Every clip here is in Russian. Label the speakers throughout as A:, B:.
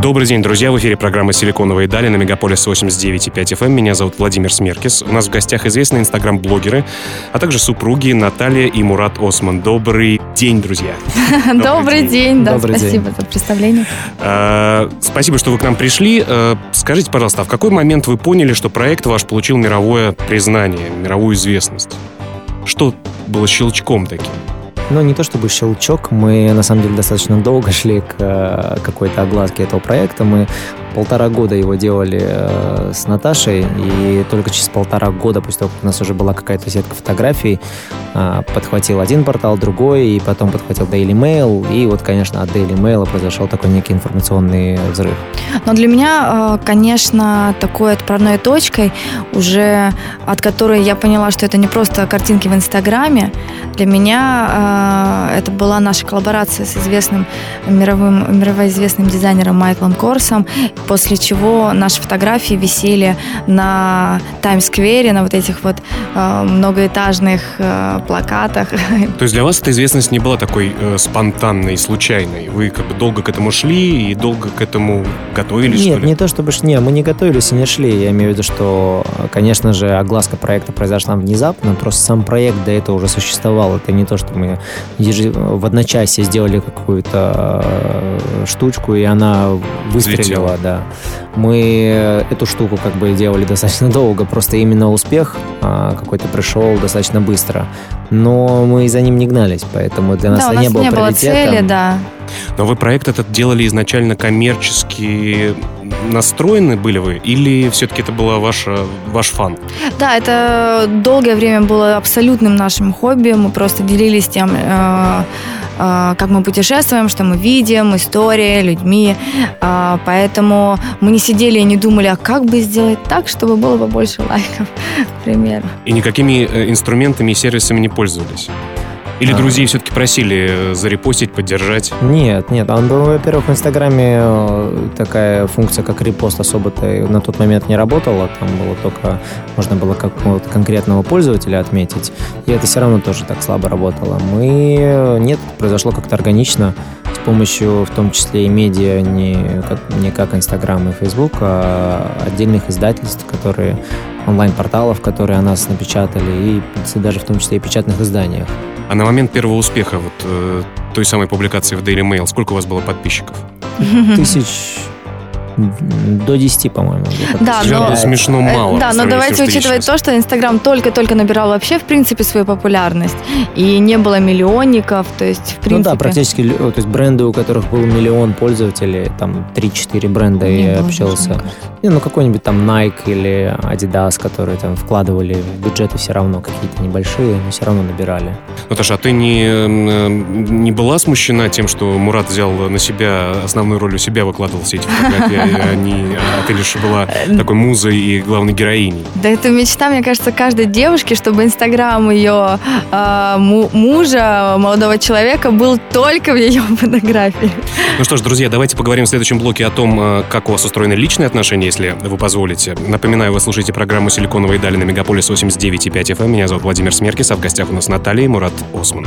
A: Добрый день, друзья. В эфире программа «Силиконовые дали» на Мегаполис 89,5 FM. Меня зовут Владимир Смеркис. У нас в гостях известные инстаграм-блогеры, а также супруги Наталья и Мурат Осман. Добрый день, друзья.
B: Добрый день, да, спасибо за представление.
A: А, спасибо, что вы к нам пришли. А, скажите, пожалуйста, а в какой момент вы поняли, что проект ваш получил мировое признание, мировую известность? Что было щелчком таким?
C: Ну, не то чтобы щелчок, мы на самом деле достаточно долго шли к э, какой-то огласке этого проекта. Мы полтора года его делали э, с Наташей, и только через полтора года, после того, как у нас уже была какая-то сетка фотографий, э, подхватил один портал, другой, и потом подхватил Daily Mail, и вот, конечно, от Daily Mail произошел такой некий информационный взрыв.
B: Но для меня, конечно, такой отправной точкой, уже от которой я поняла, что это не просто картинки в Инстаграме, для меня а, это была наша коллаборация с известным мировым, мировоизвестным дизайнером Майклом Корсом, после чего наши фотографии висели на Таймс-сквере, на вот этих вот э, многоэтажных э, плакатах.
A: То есть для вас эта известность не была такой э, спонтанной, случайной? Вы как бы долго к этому шли и долго к этому готовились,
C: Нет, не то чтобы... Не, мы не готовились и не шли. Я имею в виду, что, конечно же, огласка проекта произошла внезапно, просто сам проект до этого уже существовал. Это не то, что мы в одночасье сделали какую-то э, штучку, и она выстрелила, Взлетела. да. Мы эту штуку как бы делали достаточно долго, просто именно успех а, какой-то пришел достаточно быстро. Но мы за ним не гнались, поэтому для нас
B: да,
C: это не было
B: не было цели, да.
A: Но вы проект этот делали изначально коммерчески настроены были вы, или все-таки это была ваша, ваш фан?
B: Да, это долгое время было абсолютным нашим хобби. Мы просто делились тем, э, э, как мы путешествуем, что мы видим, история, людьми. Э, поэтому мы не сидели и не думали, а как бы сделать так, чтобы было побольше лайков, к примеру.
A: И никакими э, инструментами и сервисами не пользовались? Или а. друзей все-таки просили э, зарепостить, поддержать?
C: Нет, нет. Он во-первых, в Инстаграме э, такая функция, как репост, особо-то на тот момент не работала. Там было только, можно было какого-то конкретного пользователя отметить. И это все равно тоже так слабо работало. Мы... Э, нет, произошло как-то органично с помощью, в том числе и медиа, не как, не как Инстаграм и Фейсбук, а отдельных издательств, которые онлайн-порталов, которые о нас напечатали, и даже в том числе и печатных изданиях.
A: А на момент первого успеха вот э, той самой публикации в Daily Mail, сколько у вас было подписчиков?
C: Тысяч до 10, по-моему.
B: Да,
A: но, смешно э, мало.
B: Да, но давайте учитывать то, что Инстаграм только-только набирал вообще, в принципе, свою популярность. И не было миллионников, то есть, в принципе... Ну
C: да, практически, то есть бренды, у которых был миллион пользователей, там 3-4 бренда не я общался. Не, ну какой-нибудь там Nike или Adidas, которые там вкладывали в бюджеты все равно какие-то небольшие, но все равно набирали.
A: Наташа, а ты не, не была смущена тем, что Мурат взял на себя основную роль у себя, выкладывал все эти фотографии а, не, а ты лишь была такой музой и главной героиней.
B: Да это мечта, мне кажется, каждой девушки, чтобы инстаграм ее э, мужа, молодого человека, был только в ее фотографии.
A: Ну что ж, друзья, давайте поговорим в следующем блоке о том, э, как у вас устроены личные отношения, если вы позволите. Напоминаю, вы слушаете программу «Силиконовые дали» на Мегаполис 89,5 FM. Эм. Меня зовут Владимир Смеркис, а в гостях у нас Наталья и Мурат Осман.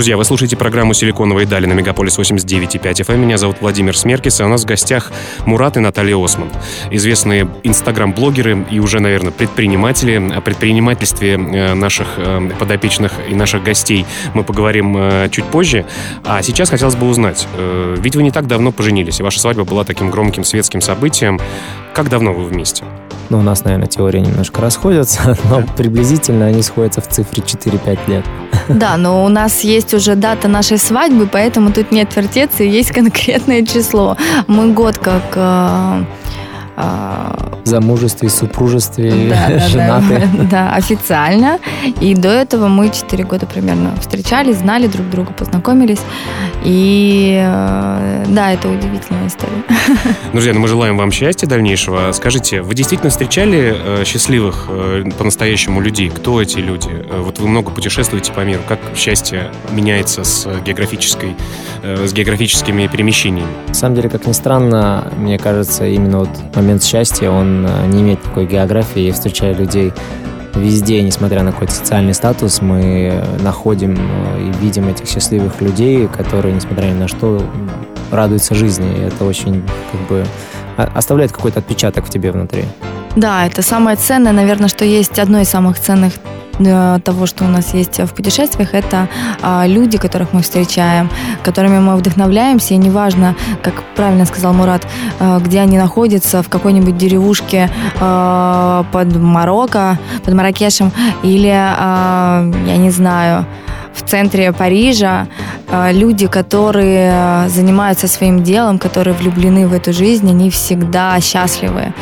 A: Друзья, вы слушаете программу «Силиконовые дали» на Мегаполис 89,5 FM. Меня зовут Владимир Смеркис, и у нас в гостях Мурат и Наталья Осман. Известные инстаграм-блогеры и уже, наверное, предприниматели. О предпринимательстве э, наших э, подопечных и наших гостей мы поговорим э, чуть позже. А сейчас хотелось бы узнать, ведь вы не так давно поженились, и ваша свадьба была таким громким светским событием. Как давно вы вместе?
C: Ну, у нас, наверное, теории немножко расходятся, но приблизительно они сходятся в цифре 4-5 лет.
B: Да, но у нас есть уже дата нашей свадьбы, поэтому тут нет вертеться, есть конкретное число. Мы год как э,
C: замужестве, супружестве, да, женаты.
B: Да, да, официально. И до этого мы 4 года примерно встречались, знали друг друга, познакомились. И э, да, это удивительная история.
A: Друзья, ну мы желаем вам счастья дальнейшего. Скажите, вы действительно встречали э, счастливых э, по-настоящему людей? Кто эти люди? Вот вы много путешествуете по миру. Как счастье меняется с географической, с географическими перемещениями?
C: На самом деле, как ни странно, мне кажется, именно вот момент счастья, он э, не имеет никакой географии. Я встречаю людей везде, несмотря на какой-то социальный статус, мы находим э, и видим этих счастливых людей, которые, несмотря ни на что, радуются жизни. И это очень как бы оставляет какой-то отпечаток в тебе внутри.
B: Да, это самое ценное, наверное, что есть одно из самых ценных того, что у нас есть в путешествиях, это а, люди, которых мы встречаем, которыми мы вдохновляемся, и неважно, как правильно сказал Мурат, а, где они находятся, в какой-нибудь деревушке а, под Марокко, под Маракешем, или, я не знаю, в центре Парижа люди, которые занимаются своим делом, которые влюблены в эту жизнь, они всегда счастливы.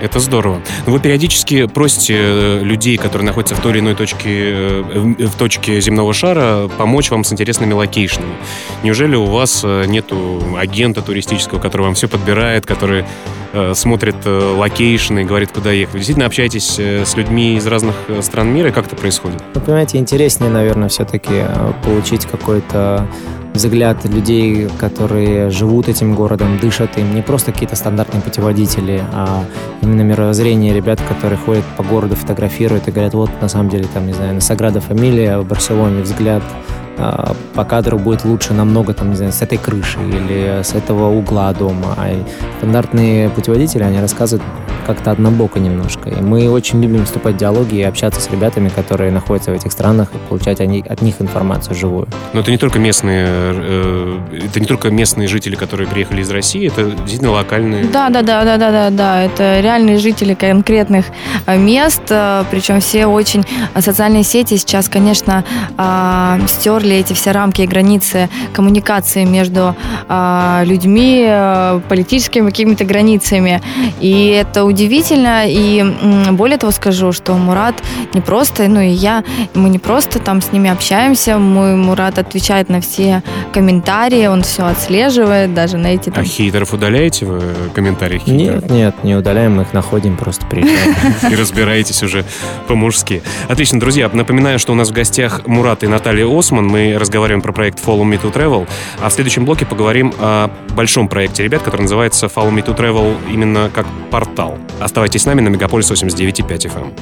A: Это здорово. Вы периодически просите э, людей, которые находятся в той или иной точке, э, в точке земного шара, помочь вам с интересными локейшнами. Неужели у вас э, нету агента туристического, который вам все подбирает, который смотрит локейшны и говорит, куда ехать? Вы действительно общаетесь с людьми из разных стран мира? Как это происходит?
C: Вы понимаете, интереснее, наверное, все-таки получить какой-то взгляд людей, которые живут этим городом, дышат им, не просто какие-то стандартные путеводители, а именно мировоззрение ребят, которые ходят по городу, фотографируют и говорят, вот на самом деле там, не знаю, на Саграда Фамилия в Барселоне взгляд а, по кадру будет лучше намного, там, не знаю, с этой крыши или с этого угла дома. А стандартные путеводители, они рассказывают как-то однобоко немножко. И мы очень любим вступать в диалоги и общаться с ребятами, которые находятся в этих странах, и получать от них информацию живую.
A: Но это не только местные, э, это не только местные жители, которые приехали из России, это действительно локальные.
B: Да, да, да, да, да, да, да. Это реальные жители конкретных э, мест, э, причем все очень социальные сети сейчас, конечно, стерли стерли эти все рамки и границы коммуникации между э, людьми, э, политическими какими-то границами. И это удивительно. И э, более того скажу, что Мурат не просто, ну и я, мы не просто там с ними общаемся, мой Мурат отвечает на все комментарии, он все отслеживает, даже на эти...
A: Там... А хейтеров удаляете вы комментарии
C: хейтеров? Нет, нет, не удаляем, мы их находим, просто приезжаем.
A: И разбираетесь уже по-мужски. Отлично, друзья, напоминаю, что у нас в гостях Мурат и Наталья Осман. Мы мы разговариваем про проект Follow Me to Travel, а в следующем блоке поговорим о большом проекте ребят, который называется Follow Me to Travel именно как портал. Оставайтесь с нами на Мегаполис 89.5 FM.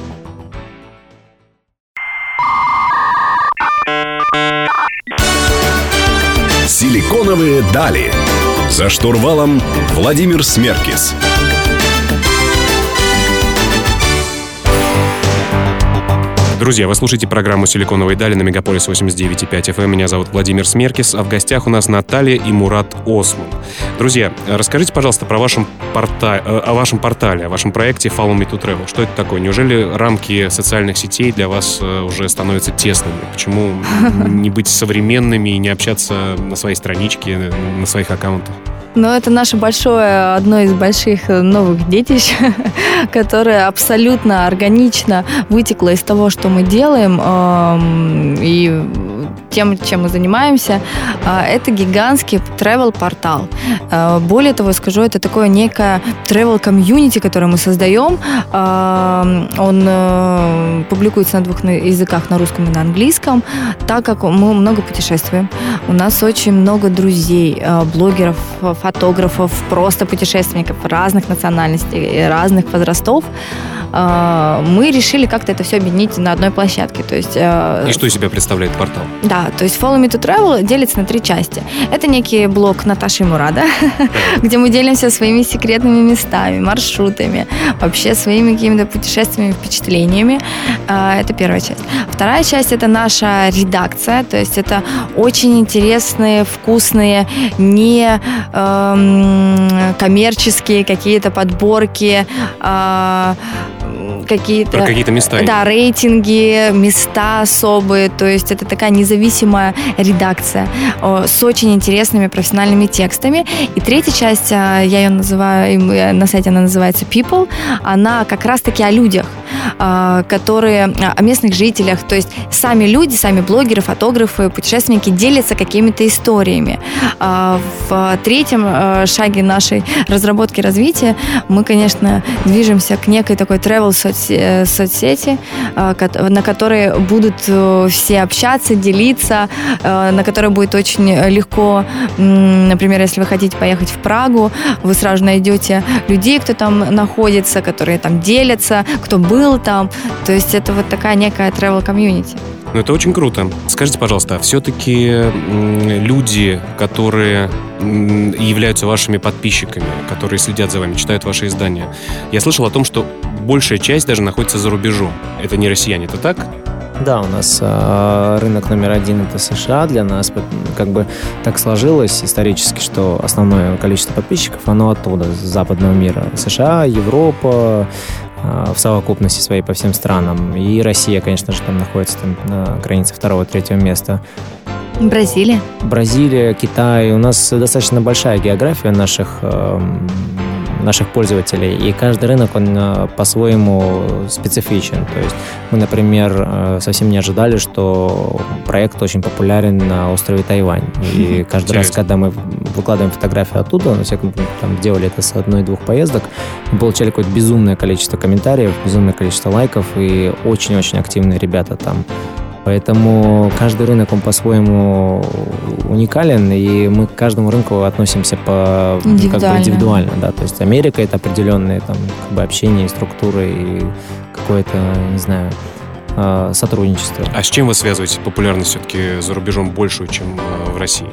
D: Силиконовые дали. За штурвалом Владимир Смеркис.
A: Друзья, вы слушаете программу «Силиконовые дали» на Мегаполис 89.5 FM. Меня зовут Владимир Смеркис, а в гостях у нас Наталья и Мурат Осман. Друзья, расскажите, пожалуйста, про вашем порта... Э, о вашем портале, о вашем проекте Follow Me to Travel. Что это такое? Неужели рамки социальных сетей для вас э, уже становятся тесными? Почему не быть современными и не общаться на своей страничке, на своих аккаунтах?
B: Но это наше большое, одно из больших новых детищ, которое абсолютно органично вытекло из того, что мы делаем. И тем, чем мы занимаемся, а, это гигантский travel портал. А, более того, скажу, это такое некое travel комьюнити, которое мы создаем. А, он э, публикуется на двух языках, на русском и на английском, так как мы много путешествуем. У нас очень много друзей, блогеров, фотографов, просто путешественников разных национальностей, разных возрастов. Мы решили как-то это все объединить на одной площадке. То есть,
A: э, и что из себя представляет портал?
B: Да, то есть Follow Me to Travel делится на три части. Это некий блок Наташи и Мурада, где мы делимся своими секретными местами, маршрутами, вообще своими какими-то путешествиями, впечатлениями. А, это первая часть. Вторая часть – это наша редакция, то есть это очень интересные, вкусные, не эм, коммерческие какие-то подборки, э, какие-то...
A: Про какие-то места.
B: Да, рейтинги, места особые. То есть это такая независимая редакция с очень интересными профессиональными текстами. И третья часть, я ее называю, на сайте она называется People, она как раз-таки о людях, которые, о местных жителях. То есть сами люди, сами блогеры, фотографы, путешественники делятся какими-то историями. В третьем шаге нашей разработки развития мы, конечно, движемся к некой такой travel э, соцсети, э, на которой будут э, все общаться, делиться, на которой будет очень легко, например, если вы хотите поехать в Прагу, вы сразу найдете людей, кто там находится, которые там делятся, кто был там. То есть это вот такая некая travel community.
A: Ну, это очень круто. Скажите, пожалуйста, а все-таки люди, которые являются вашими подписчиками, которые следят за вами, читают ваши издания, я слышал о том, что большая часть даже находится за рубежом. Это не россияне, это так?
C: Да, у нас э, рынок номер один это США для нас. Как бы так сложилось исторически, что основное количество подписчиков, оно оттуда, с западного мира. США, Европа, в совокупности своей по всем странам. И Россия, конечно же, там находится там, на границе второго-третьего места.
B: Бразилия?
C: Бразилия, Китай. У нас достаточно большая география наших эм, наших пользователей, и каждый рынок, он э, по-своему специфичен. То есть мы, например, э, совсем не ожидали, что проект очень популярен на острове Тайвань. И каждый раз, когда мы выкладываем фотографии оттуда, на всяком там делали это с одной-двух поездок, мы получали какое-то безумное количество комментариев, безумное количество лайков, и очень-очень активные ребята там Поэтому каждый рынок, он по-своему уникален, и мы к каждому рынку относимся по
B: индивидуально.
C: Как бы индивидуально да. То есть Америка — это определенные там, как бы общение, структуры и какое-то, не знаю, а, сотрудничество.
A: А с чем вы связываете популярность все-таки за рубежом большую, чем а, в России?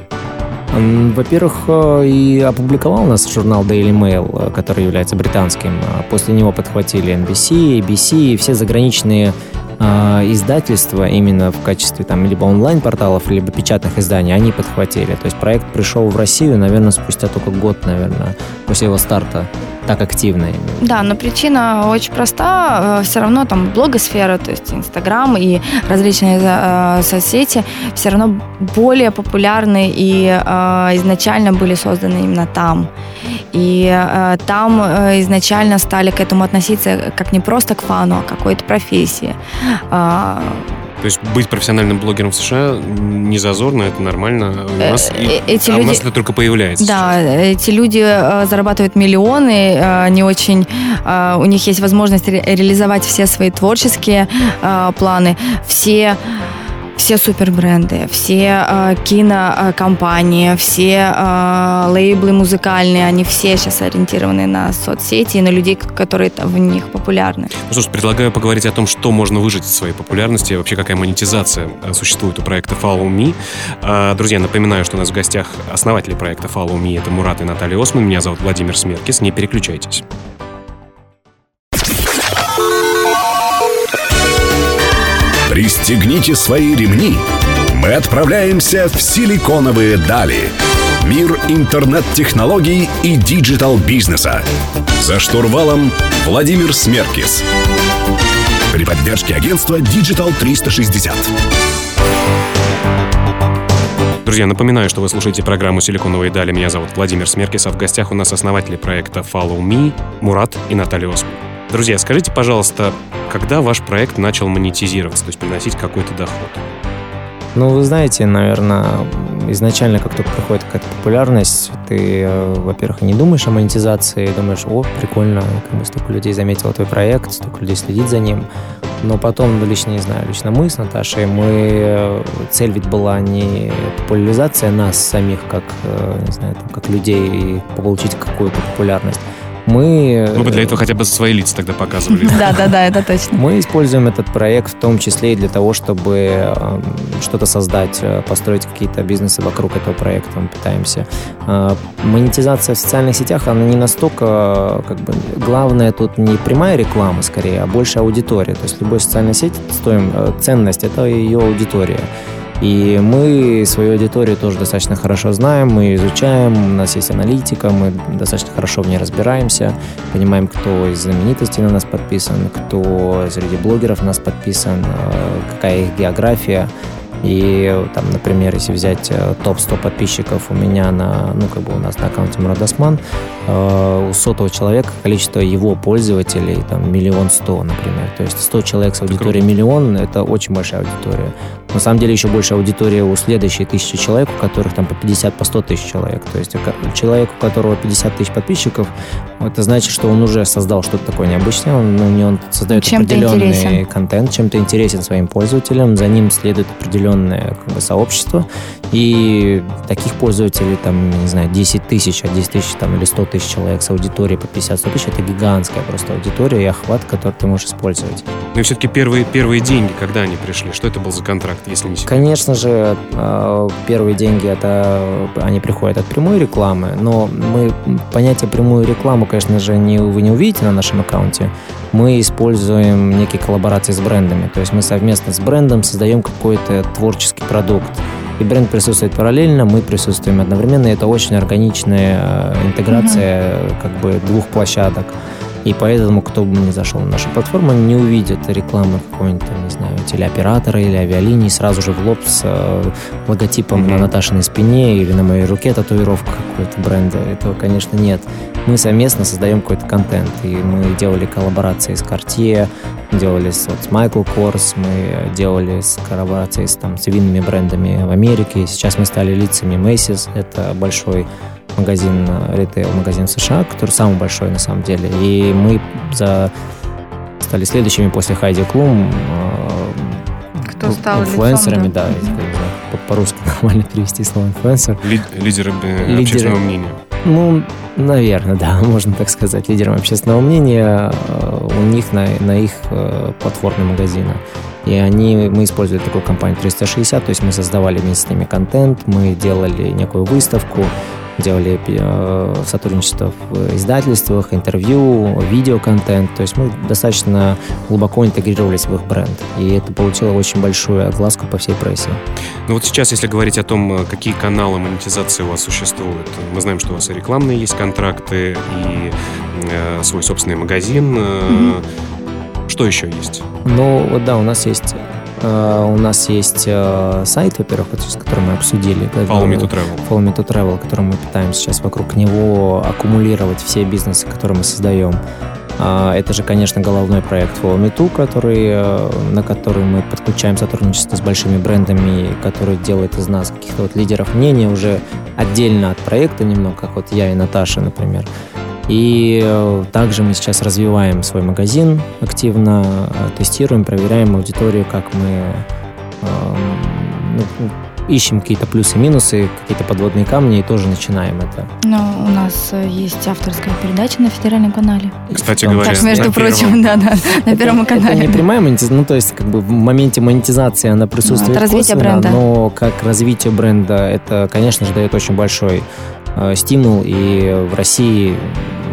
C: Во-первых, э, и опубликовал нас журнал Daily Mail, э, который является британским. После него подхватили NBC, ABC и все заграничные э, издательства именно в качестве там либо онлайн-порталов, либо печатных изданий, они подхватили. То есть проект пришел в Россию, наверное, спустя только год, наверное, после его старта так активно.
B: Да, но причина очень проста. Э, все равно там блогосфера, то есть Инстаграм и различные э, соцсети все равно более популярны и э, изначально были созданы именно там. И э, там э, изначально стали к этому относиться как не просто к фану, а к какой-то профессии. Э,
A: то есть быть профессиональным блогером в США не зазорно, это нормально. У э, нас, э, эти а люди... у нас это только появляется.
B: Да, сейчас. эти люди зарабатывают миллионы, не очень... У них есть возможность реализовать все свои творческие планы, все все супербренды, все э, кинокомпании, все э, лейблы музыкальные, они все сейчас ориентированы на соцсети и на людей, которые в них популярны.
A: Ну что ж, предлагаю поговорить о том, что можно выжать из своей популярности, вообще какая монетизация э, существует у проекта Follow Me. Друзья, напоминаю, что у нас в гостях основатели проекта Follow Me, это Мурат и Наталья Осман, меня зовут Владимир Смеркис, не переключайтесь.
D: Пристегните свои ремни. Мы отправляемся в силиконовые дали. Мир интернет-технологий и digital-бизнеса. За штурвалом Владимир Смеркис. При поддержке агентства Digital 360.
A: Друзья, напоминаю, что вы слушаете программу «Силиконовые дали». Меня зовут Владимир Смеркис, а в гостях у нас основатели проекта Follow Me, Мурат и Наталья Осман. Друзья, скажите, пожалуйста, когда ваш проект начал монетизироваться, то есть приносить какой-то доход?
C: Ну, вы знаете, наверное, изначально, как только приходит какая-то популярность, ты, э, во-первых, не думаешь о монетизации, думаешь, о, прикольно, как бы столько людей заметило твой проект, столько людей следит за ним. Но потом, ну, лично, не знаю, лично мы с Наташей, мы, э, цель ведь была не популяризация нас самих, как, э, не знаю, там, как людей, и получить какую-то популярность, мы...
A: Вы бы для этого хотя бы свои лица тогда показывали.
B: Да, да, да, это точно.
C: Мы используем этот проект в том числе и для того, чтобы эм, что-то создать, э, построить какие-то бизнесы вокруг этого проекта. Мы пытаемся. Э, монетизация в социальных сетях, она не настолько, как бы, главное тут не прямая реклама скорее, а больше аудитория. То есть любой социальной сети стоим, э, ценность – это ее аудитория. И мы свою аудиторию тоже достаточно хорошо знаем, мы изучаем, у нас есть аналитика, мы достаточно хорошо в ней разбираемся, понимаем, кто из знаменитостей на нас подписан, кто среди блогеров на нас подписан, э, какая их география. И там, например, если взять э, топ-100 подписчиков у меня на, ну, как бы у нас на аккаунте Мурадосман, э, у сотого человека количество его пользователей там миллион сто, например. То есть 100 человек с аудиторией миллион – это очень большая аудитория. На самом деле еще больше аудитория у следующей тысячи человек, у которых там по 50, по 100 тысяч человек. То есть человек, у которого 50 тысяч подписчиков, это значит, что он уже создал что-то такое необычное, он, ну, он создает чем определенный интересен. контент, чем-то интересен своим пользователям, за ним следует определенное как бы, сообщество, и таких пользователей, там, не знаю, 10 тысяч, а 10 тысяч там, или 100 тысяч человек с аудиторией по 50-100 тысяч, это гигантская просто аудитория и охват, который ты можешь использовать.
A: Ну и все-таки первые, первые деньги, когда они пришли, что это был за контракт? если не секрет?
C: Конечно же, э, первые деньги это они приходят от прямой рекламы, но мы понятие прямую рекламу, конечно же, не, вы не увидите на нашем аккаунте. Мы используем некие коллаборации с брендами, то есть мы совместно с брендом создаем какой-то творческий продукт. И бренд присутствует параллельно, мы присутствуем одновременно. И это очень органичная э, интеграция mm-hmm. как бы двух площадок. И поэтому, кто бы ни зашел на нашу платформу, не увидит рекламы какого-нибудь, не знаю, телеоператора или авиалинии сразу же в лоб с э, логотипом mm-hmm. на Наташиной спине или на моей руке татуировка какой-то бренда. Этого, конечно, нет. Мы совместно создаем какой-то контент. И мы делали коллаборации с Cartier, делали с, вот, с Michael Kors, мы делали с коллаборации с, там, с винными брендами в Америке. Сейчас мы стали лицами Macy's. Это большой магазин, э, ритейл, магазин США, который самый большой на самом деле. И мы за стали следующими после Хайди Клум
B: э, кто стал
C: инфлюенсерами,
B: лицом,
C: да, да по-русски нормально перевести слово инфлюенсер.
A: Лидеры Лидеры общественного мнения.
C: Ну, наверное, да, можно так сказать, лидером общественного мнения э, у них на, на их платформе магазина. И они, мы использовали такую компанию 360, то есть мы создавали вместе с ними контент, мы делали некую выставку, делали э, сотрудничество в издательствах, интервью, видеоконтент. То есть мы достаточно глубоко интегрировались в их бренд. И это получило очень большую огласку по всей прессе.
A: Ну вот сейчас, если говорить о том, э, какие каналы монетизации у вас существуют, мы знаем, что у вас и рекламные есть контракты, и э, свой собственный магазин. Mm-hmm. Что еще есть?
C: Ну, вот да, у нас есть у нас есть uh, сайт, во-первых, с которым мы обсудили.
A: Follow Me to Travel.
C: Follow Me to Travel, который мы пытаемся сейчас вокруг него аккумулировать все бизнесы, которые мы создаем. Это же, конечно, головной проект Follow Me To, который, на который мы подключаем сотрудничество с большими брендами, который делает из нас каких-то вот лидеров мнения уже отдельно от проекта немного, как вот я и Наташа, например. И э, также мы сейчас развиваем свой магазин активно, э, тестируем, проверяем аудиторию, как мы эм, ну, ищем какие-то плюсы-минусы, какие-то подводные камни и тоже начинаем это.
B: Но у нас э, есть авторская передача на федеральном канале.
A: Кстати говоря,
B: так, между прочим, да, да, на первом канале.
C: Это не прямая монетизация, ну то есть как бы в моменте монетизации она присутствует.
B: это развитие бренда.
C: Но как развитие бренда, это, конечно же, дает очень большой стимул, и в России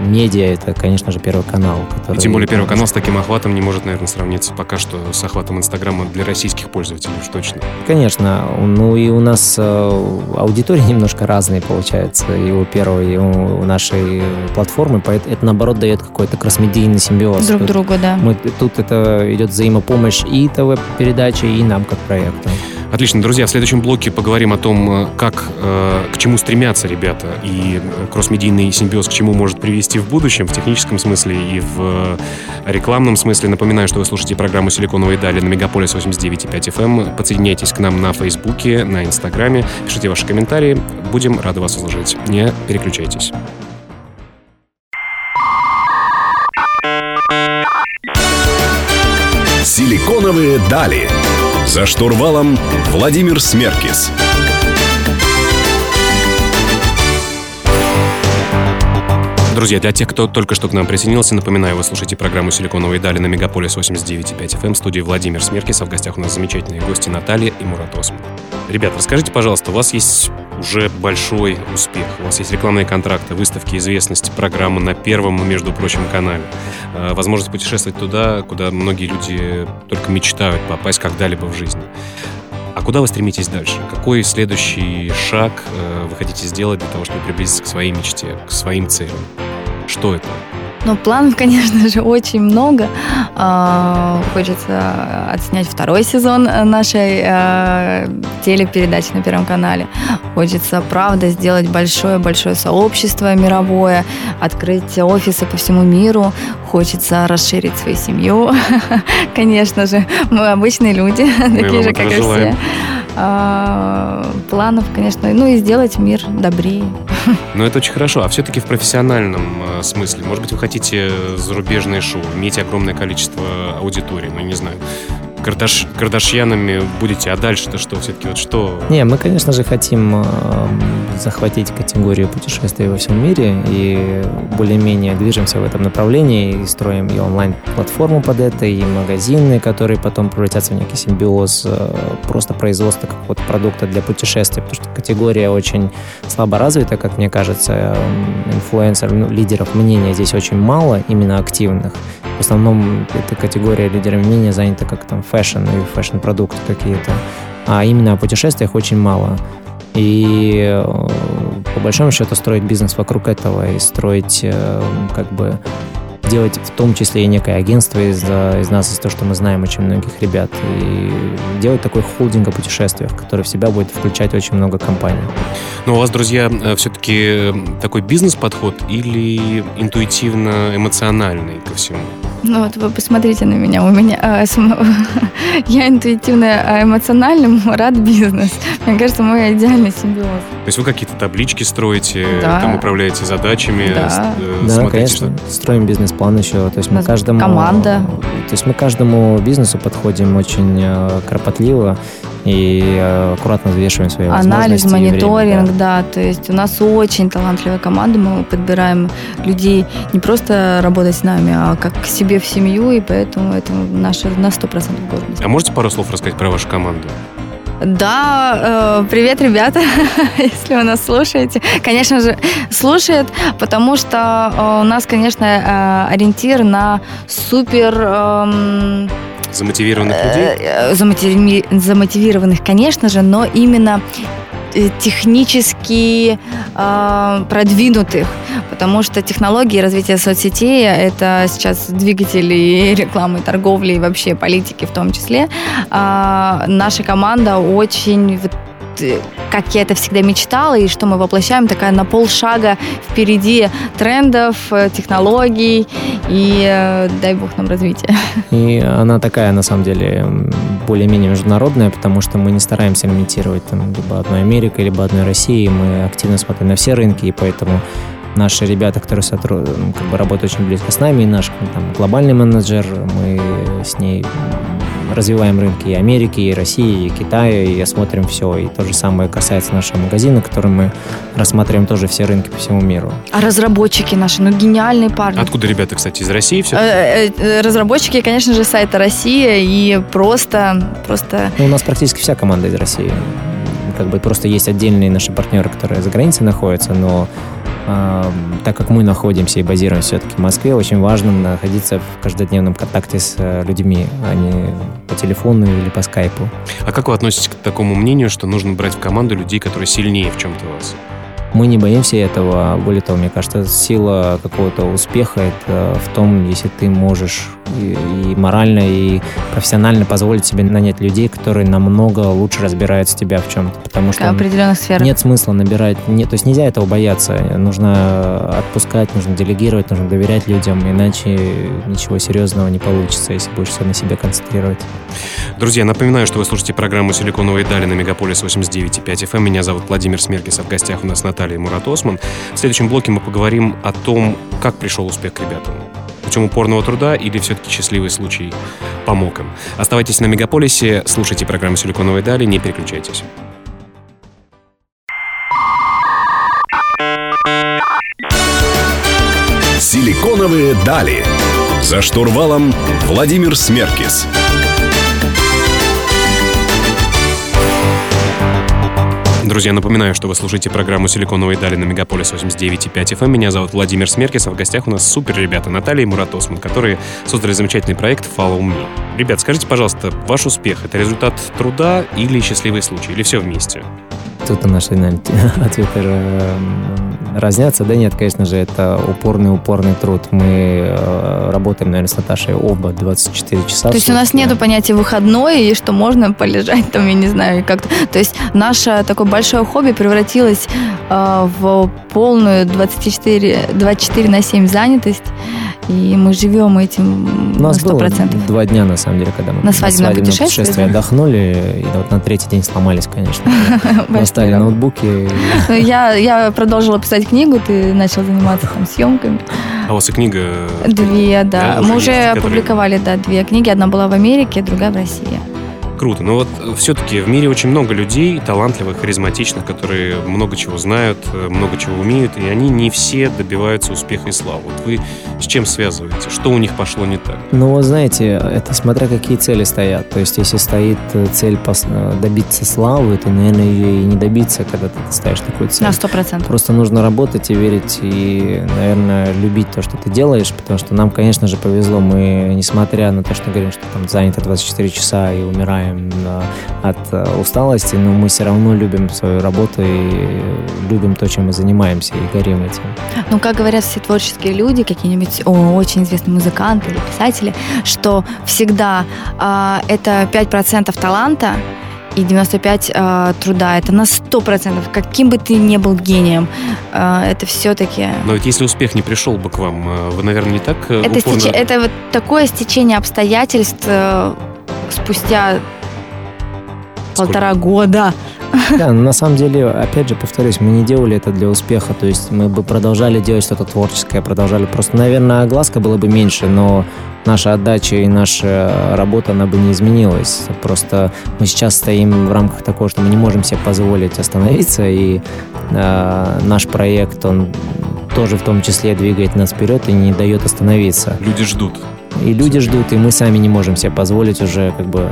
C: медиа это, конечно же, Первый канал.
A: Который... И тем более Первый канал с таким охватом не может, наверное, сравниться пока что с охватом Инстаграма для российских пользователей уж точно.
C: Конечно. Ну и у нас э, аудитория немножко разные получается и у первой, и у нашей платформы, поэтому это, наоборот, дает какой-то кроссмедийный симбиоз.
B: Друг другу, да.
C: Мы, тут это идет взаимопомощь и ТВ-передачи, и нам как проекту.
A: Отлично, друзья, в следующем блоке поговорим о том, э, как, э, к чему стремятся ребята и кроссмедийный симбиоз к чему может привести в будущем, в техническом смысле и в рекламном смысле. Напоминаю, что вы слушаете программу «Силиконовые дали» на Мегаполис 89.5 FM. Эм. Подсоединяйтесь к нам на Фейсбуке, на Инстаграме, пишите ваши комментарии. Будем рады вас услышать. Не переключайтесь.
D: «Силиконовые дали». За штурвалом Владимир Смеркис.
A: Друзья, для тех, кто только что к нам присоединился, напоминаю, вы слушаете программу «Силиконовые дали» на Мегаполис 89.5 FM. В студии Владимир Смеркис, а в гостях у нас замечательные гости Наталья и Мурат Осман. Ребят, расскажите, пожалуйста, у вас есть уже большой успех. У вас есть рекламные контракты, выставки известности, программы на первом, между прочим, канале. А, возможность путешествовать туда, куда многие люди только мечтают попасть когда-либо в жизни. А куда вы стремитесь дальше? Какой следующий шаг э, вы хотите сделать для того, чтобы приблизиться к своей мечте, к своим целям? Что это?
B: Ну, планов, конечно же, очень много. А, хочется отснять второй сезон нашей а, телепередачи на Первом канале. Хочется, правда, сделать большое-большое сообщество мировое, открыть офисы по всему миру. Хочется расширить свою семью. Конечно же, мы обычные люди, такие же, как и все. А, планов, конечно, ну и сделать мир добрее.
A: Ну, это очень хорошо. А все-таки в профессиональном э, смысле, может быть, вы хотите зарубежные шоу, иметь огромное количество аудитории, ну, не знаю, Кардаш, Кардашьянами будете, а дальше-то что? Все-таки вот что?
C: Не, мы, конечно же, хотим э, захватить категорию путешествий во всем мире и более-менее движемся в этом направлении и строим и онлайн-платформу под это, и магазины, которые потом превратятся в некий симбиоз э, просто производства какого-то продукта для путешествий, потому что категория очень слабо развита, как мне кажется, инфлюенсеров, ну, лидеров мнения здесь очень мало, именно активных. В основном эта категория лидеров мнения занята как там fashion и fashion-продукты какие-то. А именно о путешествиях очень мало. И э, по большому счету строить бизнес вокруг этого и строить э, как бы делать в том числе и некое агентство из, из нас, из того, что мы знаем очень многих ребят, и делать такой холдинг о путешествиях, который в себя будет включать очень много компаний.
A: Но у вас, друзья, э, все-таки такой бизнес-подход или интуитивно-эмоциональный ко всему?
B: Ну вот вы посмотрите на меня. У меня э, я интуитивно а эмоциональный, рад бизнес. Мне кажется, мой идеальный симбиоз.
A: То есть вы какие-то таблички строите, да. там управляете задачами,
C: да, э, да смотрите, конечно. Что... Строим бизнес-план еще. То есть мы каждому
B: команда.
C: То есть мы каждому бизнесу подходим очень э, кропотливо и э, аккуратно взвешиваем свои
B: Анализ, мониторинг, время, да. да. То есть у нас очень талантливая команда, мы подбираем людей не просто работать с нами, а как к себе в семью, и поэтому это наша на 100% гордость.
A: А можете пару слов рассказать про вашу команду?
B: Да, э, привет, ребята, если вы нас слушаете. Конечно же, слушает, потому что э, у нас, конечно, э, ориентир на супер... Э,
A: Замотивированных людей? Э,
B: э, замотиви... Замотивированных, конечно же, но именно э, технически э, продвинутых, потому что технологии развития соцсетей это сейчас двигатели рекламы, торговли и вообще политики в том числе. Э, наша команда очень Э, как я это всегда мечтала, и что мы воплощаем, такая на полшага впереди трендов, э, технологий, и э, дай бог нам развития.
C: И она такая, на самом деле, более-менее международная, потому что мы не стараемся имитировать там либо одной Америкой, либо одной Россией, мы активно смотрим на все рынки, и поэтому наши ребята, которые сотруд... как бы работают очень близко с нами, и наш там, глобальный менеджер, мы с ней развиваем рынки и Америки, и России, и Китая, и осмотрим все. И то же самое касается нашего магазина, который мы рассматриваем тоже все рынки по всему миру.
B: А разработчики наши, ну гениальные парни.
A: Откуда ребята, кстати, из России все?
B: Э, э, разработчики, конечно же, сайта Россия и просто, просто...
C: Ну, у нас практически вся команда из России. Как бы просто есть отдельные наши партнеры, которые за границей находятся, но так как мы находимся и базируемся все-таки в Москве, очень важно находиться в каждодневном контакте с э, людьми, а не по телефону или по скайпу.
A: А как вы относитесь к такому мнению, что нужно брать в команду людей, которые сильнее в чем-то вас?
C: Мы не боимся этого. Более того, мне кажется, сила какого-то успеха это в том, если ты можешь и, и морально, и профессионально позволить себе нанять людей, которые намного лучше разбираются тебя в чем-то. Потому что
B: определенных сферах.
C: нет смысла набирать. Нет, то есть нельзя этого бояться. Нужно отпускать, нужно делегировать, нужно доверять людям, иначе ничего серьезного не получится, если будешь все на себе концентрировать.
A: Друзья, напоминаю, что вы слушаете программу «Силиконовые дали» на Мегаполис 89.5 FM. Меня зовут Владимир Смеркис, а в гостях у нас Наталья Мурат Осман. В следующем блоке мы поговорим о том, как пришел успех к ребятам путем упорного труда или все-таки счастливый случай помог им. Оставайтесь на Мегаполисе, слушайте программу «Силиконовые дали», не переключайтесь.
D: «Силиконовые дали». За штурвалом Владимир
A: Друзья, напоминаю, что вы слушаете программу «Силиконовые дали» на Мегаполис 89.5 FM. Эм. Меня зовут Владимир Смеркис, а в гостях у нас супер ребята Наталья и Мурат Осман, которые создали замечательный проект «Follow Me». Ребят, скажите, пожалуйста, ваш успех — это результат труда или счастливый случай, или все вместе?
C: Тут наши ответы разнятся. Да нет, конечно же, это упорный-упорный труд. Мы э, работаем, наверное, с Наташей оба 24 часа.
B: То есть у нас нет понятия выходной, и что можно полежать там, я не знаю, как-то. То есть наше такое большое хобби превратилось э, в полную 24, 24 на 7 занятость. И мы живем этим
C: У нас на 100%. Было два дня, на самом деле, когда мы
B: на свадебном, на путешествии,
C: отдохнули, и вот на третий день сломались, конечно. Мы оставили ноутбуки.
B: Ну, я, я продолжила писать книгу, ты начал заниматься там съемками.
A: А у вас и книга?
B: Две, да. Мы уже опубликовали, да, две книги. Одна была в Америке, другая в России
A: круто. Но вот э, все-таки в мире очень много людей, талантливых, харизматичных, которые много чего знают, э, много чего умеют, и они не все добиваются успеха и славы. Вот вы с чем связываете? Что у них пошло не так?
C: Ну, вот знаете, это смотря какие цели стоят. То есть, если стоит э, цель добиться славы, то, наверное, ее и не добиться, когда ты ставишь такую цель.
B: На сто процентов.
C: Просто нужно работать и верить, и, наверное, любить то, что ты делаешь, потому что нам, конечно же, повезло. Мы, несмотря на то, что говорим, что там занято 24 часа и умираем страдаем от э, усталости, но мы все равно любим свою работу и любим то, чем мы занимаемся, и горим этим.
B: Ну, как говорят все творческие люди, какие-нибудь о, очень известные музыканты или писатели, что всегда э, это 5% таланта, и 95 э, труда. Это на 100%. Каким бы ты ни был гением, э, это все-таки...
A: Но ведь если успех не пришел бы к вам, э, вы, наверное, не так
B: э, это,
A: упорно...
B: стеч... это вот такое стечение обстоятельств э, спустя полтора года.
C: Да, но на самом деле, опять же, повторюсь, мы не делали это для успеха, то есть мы бы продолжали делать что-то творческое, продолжали просто, наверное, огласка было бы меньше, но наша отдача и наша работа, она бы не изменилась. Просто мы сейчас стоим в рамках такого, что мы не можем себе позволить остановиться, и э, наш проект, он тоже в том числе двигает нас вперед и не дает остановиться.
A: Люди ждут.
C: И люди ждут, и мы сами не можем себе позволить уже как бы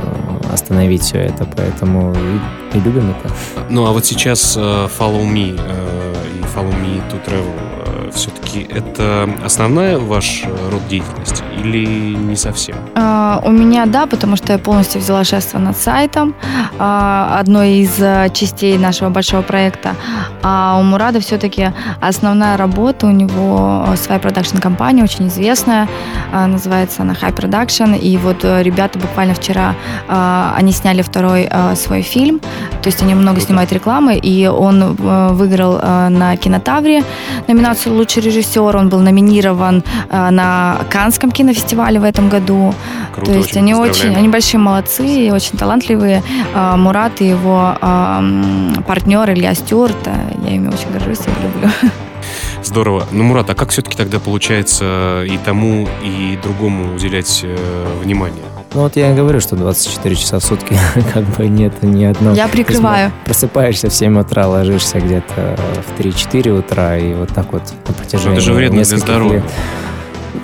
C: остановить все это, поэтому и, и любим это.
A: Ну а вот сейчас uh, Follow Me uh, и Follow Me to Travel uh, все-таки это основная ваш род деятельности или не совсем?
B: Uh, у меня да, потому что я полностью взяла шефство над сайтом, uh, одной из частей нашего большого проекта. А у Мурада все-таки основная работа, у него своя продакшн-компания, очень известная, uh, называется она High Production, и вот ребята буквально вчера они сняли второй э, свой фильм, то есть они много снимают рекламы, и он э, выиграл э, на Кинотавре номинацию «Лучший режиссер», он был номинирован э, на Канском кинофестивале в этом году.
A: Круто,
B: то есть
A: очень
B: они очень, они большие молодцы, очень талантливые. Э, Мурат и его э, партнер Илья Стюарт, э, я ими очень горжусь и люблю.
A: Здорово. Ну, Мурат, а как все-таки тогда получается и тому, и другому уделять э, внимание?
C: Ну вот я и говорю, что 24 часа в сутки как бы нет ни одного.
B: Я прикрываю.
C: Просыпаешься в 7 утра, ложишься где-то в 3-4 утра, и вот так вот на протяжении
A: Это же вредно для здоровья. Лет.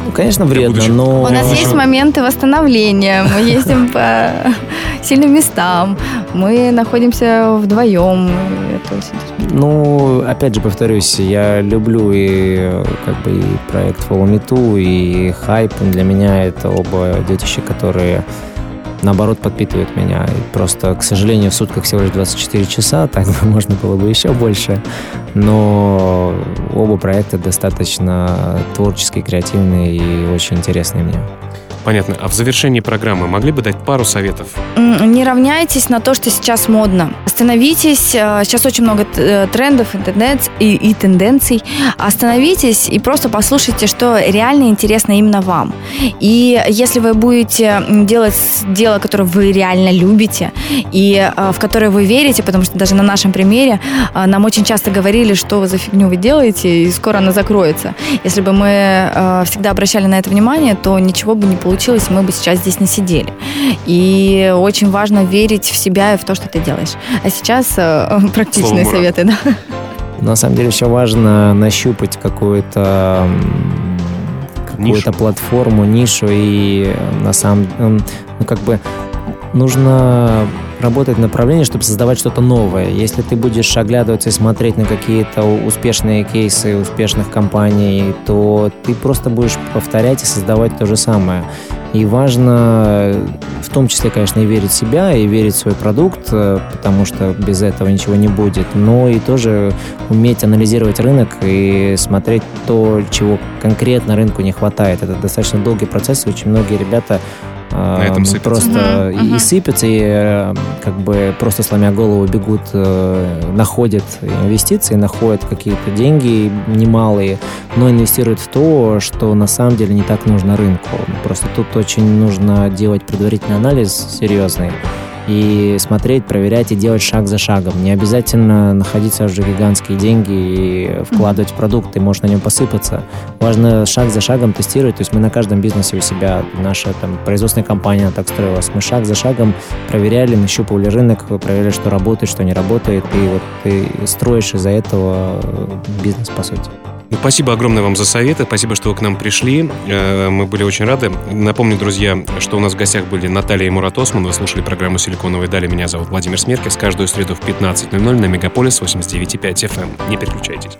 C: Ну, конечно, вредно, но...
B: У нас есть моменты восстановления, мы ездим по сильным местам, мы находимся вдвоем. Это
C: очень ну, опять же, повторюсь, я люблю и как бы и проект Follow Me Too, и Hype. Для меня это оба детища, которые наоборот, подпитывает меня. И просто, к сожалению, в сутках всего лишь 24 часа, так бы можно было бы еще больше. Но оба проекта достаточно творческие, креативные и очень интересные мне.
A: Понятно. А в завершении программы могли бы дать пару советов?
B: Не равняйтесь на то, что сейчас модно. Остановитесь. Э, сейчас очень много э, трендов интернет и, и тенденций. Остановитесь и просто послушайте, что реально интересно именно вам. И если вы будете делать дело, которое вы реально любите и э, в которое вы верите, потому что даже на нашем примере нам очень часто говорили, что вы за фигню вы делаете, и скоро она закроется. Если бы мы всегда обращали на это внимание, то ничего бы не получилось получилось, мы бы сейчас здесь не сидели. И очень важно верить в себя и в то, что ты делаешь. А сейчас э, практичные Слово советы, да.
C: На самом деле еще важно нащупать какую-то какую-то платформу, нишу и на самом ну как бы нужно работать в направлении, чтобы создавать что-то новое. Если ты будешь оглядываться и смотреть на какие-то успешные кейсы успешных компаний, то ты просто будешь повторять и создавать то же самое. И важно в том числе, конечно, и верить в себя, и верить в свой продукт, э, потому что без этого ничего не будет, но и тоже уметь анализировать рынок и смотреть то, чего конкретно рынку не хватает. Это достаточно долгий процесс, и очень многие ребята
A: на этом сыпятся.
C: Просто угу, и, угу. сыпятся, и э, как бы просто сломя голову бегут, э, находят инвестиции, находят какие-то деньги немалые, но инвестируют в то, что на самом деле не так нужно рынку. Просто тут очень нужно делать предварительный анализ серьезный и смотреть, проверять и делать шаг за шагом. Не обязательно находиться уже гигантские деньги и вкладывать в продукт, ты можешь на нем посыпаться. Важно шаг за шагом тестировать, то есть мы на каждом бизнесе у себя, наша там производственная компания так строилась, мы шаг за шагом проверяли, нащупывали рынок, проверяли, что работает, что не работает, и вот ты строишь из-за этого бизнес, по сути.
A: Ну, спасибо огромное вам за советы, спасибо, что вы к нам пришли. Э, мы были очень рады. Напомню, друзья, что у нас в гостях были Наталья и Мурат Осман. Вы слушали программу «Силиконовые дали». Меня зовут Владимир Смеркис. Каждую среду в 15.00 на Мегаполис 89.5 FM. Не переключайтесь.